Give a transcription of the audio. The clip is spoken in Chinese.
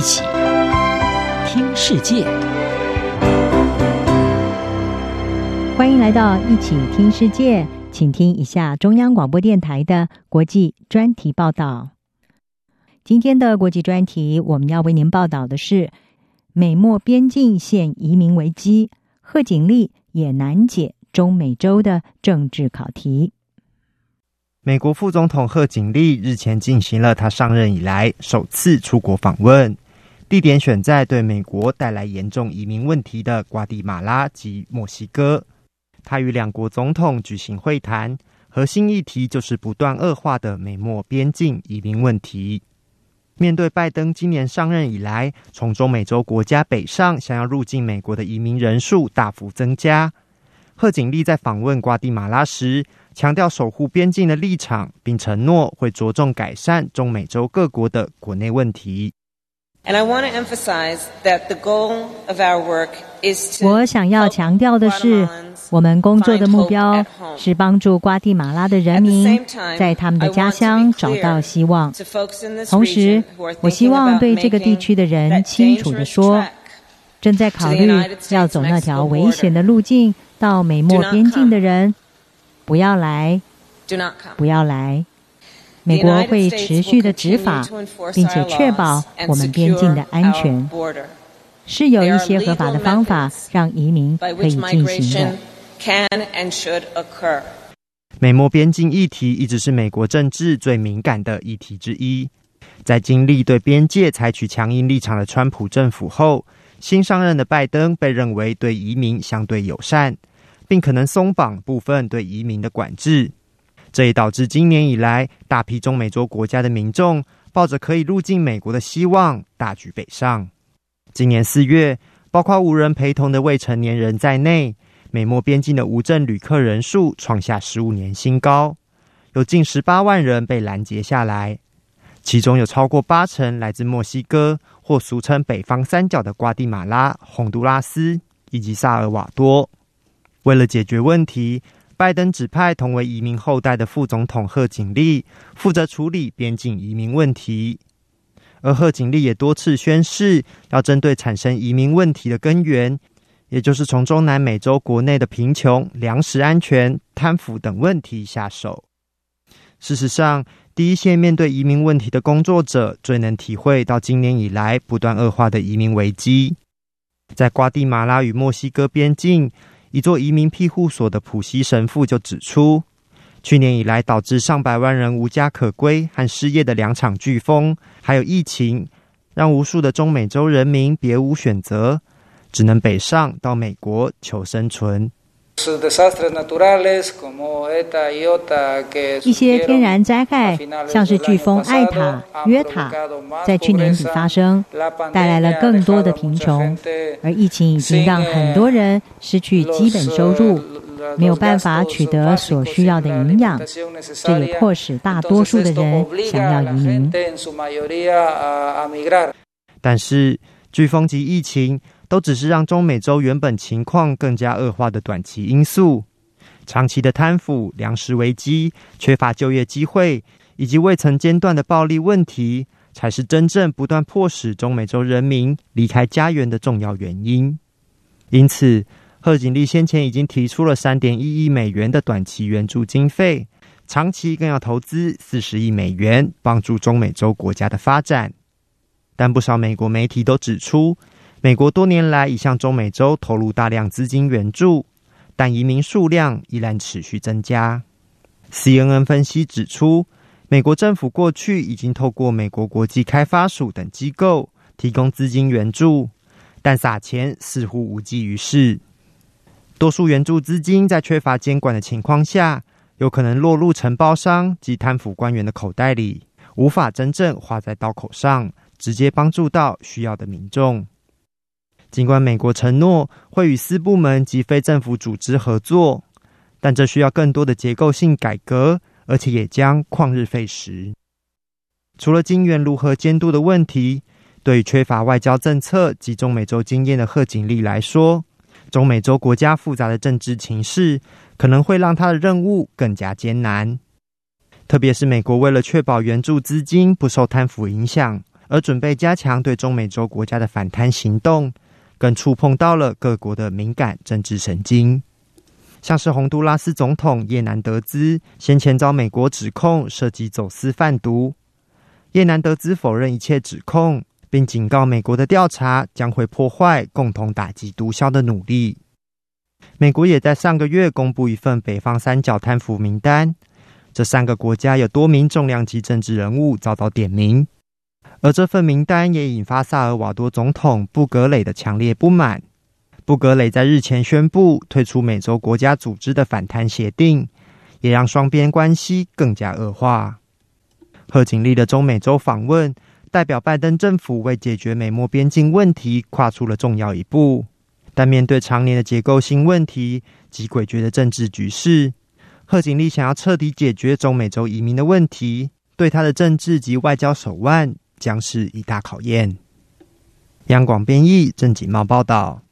一起听世界，欢迎来到一起听世界，请听一下中央广播电台的国际专题报道。今天的国际专题，我们要为您报道的是美墨边境现移民危机，贺锦丽也难解中美洲的政治考题。美国副总统贺锦丽日前进行了他上任以来首次出国访问，地点选在对美国带来严重移民问题的瓜地马拉及墨西哥。他与两国总统举行会谈，核心议题就是不断恶化的美墨边境移民问题。面对拜登今年上任以来，从中美洲国家北上想要入境美国的移民人数大幅增加，贺锦丽在访问瓜地马拉时，强调守护边境的立场，并承诺会着重改善中美洲各国的国内问题。我想要强调的是，我们工作的目标是帮助瓜地马拉的人民在他们的家乡找到希望。同时，我希望对这个地区的人清楚地说，正在考虑要走那条危险的路径到美墨边境的人。不要来，不要来！美国会持续的执法，并且确保我们边境的安全。是有一些合法的方法让移民可以进行的。美墨边境议题一直是美国政治最敏感的议题之一。在经历对边界采取强硬立场的川普政府后，新上任的拜登被认为对移民相对友善。并可能松绑部分对移民的管制，这也导致今年以来大批中美洲国家的民众抱着可以入境美国的希望，大举北上。今年四月，包括无人陪同的未成年人在内，美墨边境的无证旅客人数创下十五年新高，有近十八万人被拦截下来，其中有超过八成来自墨西哥或俗称北方三角的瓜地马拉、洪都拉斯以及萨尔瓦多。为了解决问题，拜登指派同为移民后代的副总统贺锦丽负责处理边境移民问题，而贺锦丽也多次宣誓要针对产生移民问题的根源，也就是从中南美洲国内的贫穷、粮食安全、贪腐等问题下手。事实上，第一线面对移民问题的工作者最能体会到今年以来不断恶化的移民危机，在瓜地马拉与墨西哥边境。一座移民庇护所的普西神父就指出，去年以来导致上百万人无家可归和失业的两场飓风，还有疫情，让无数的中美洲人民别无选择，只能北上到美国求生存。一些天然灾害，像是飓风艾塔、约塔，在去年底发生，带来了更多的贫穷。而疫情已经让很多人失去基本收入，没有办法取得所需要的营养，这也迫使大多数的人想要移民。但是，飓风及疫情。都只是让中美洲原本情况更加恶化的短期因素，长期的贪腐、粮食危机、缺乏就业机会以及未曾间断的暴力问题，才是真正不断迫使中美洲人民离开家园的重要原因。因此，贺锦丽先前已经提出了三点一亿美元的短期援助经费，长期更要投资四十亿美元，帮助中美洲国家的发展。但不少美国媒体都指出，美国多年来已向中美洲投入大量资金援助，但移民数量依然持续增加。CNN 分析指出，美国政府过去已经透过美国国际开发署等机构提供资金援助，但撒钱似乎无济于事。多数援助资金在缺乏监管的情况下，有可能落入承包商及贪腐官员的口袋里，无法真正花在刀口上，直接帮助到需要的民众。尽管美国承诺会与私部门及非政府组织合作，但这需要更多的结构性改革，而且也将旷日费时。除了金援如何监督的问题，对于缺乏外交政策及中美洲经验的贺锦丽来说，中美洲国家复杂的政治情势可能会让他的任务更加艰难。特别是美国为了确保援助资金不受贪腐影响。而准备加强对中美洲国家的反贪行动，更触碰到了各国的敏感政治神经。像是洪都拉斯总统叶南德兹先前遭美国指控涉及走私贩毒，叶南德兹否认一切指控，并警告美国的调查将会破坏共同打击毒枭的努力。美国也在上个月公布一份北方三角贪腐名单，这三个国家有多名重量级政治人物遭到点名。而这份名单也引发萨尔瓦多总统布格雷的强烈不满。布格雷在日前宣布退出美洲国家组织的反贪协定，也让双边关系更加恶化。贺锦丽的中美洲访问，代表拜登政府为解决美墨边境问题跨出了重要一步。但面对常年的结构性问题及诡谲的政治局势，贺锦丽想要彻底解决中美洲移民的问题，对他的政治及外交手腕。将是一大考验。央广编译，郑锦茂报道。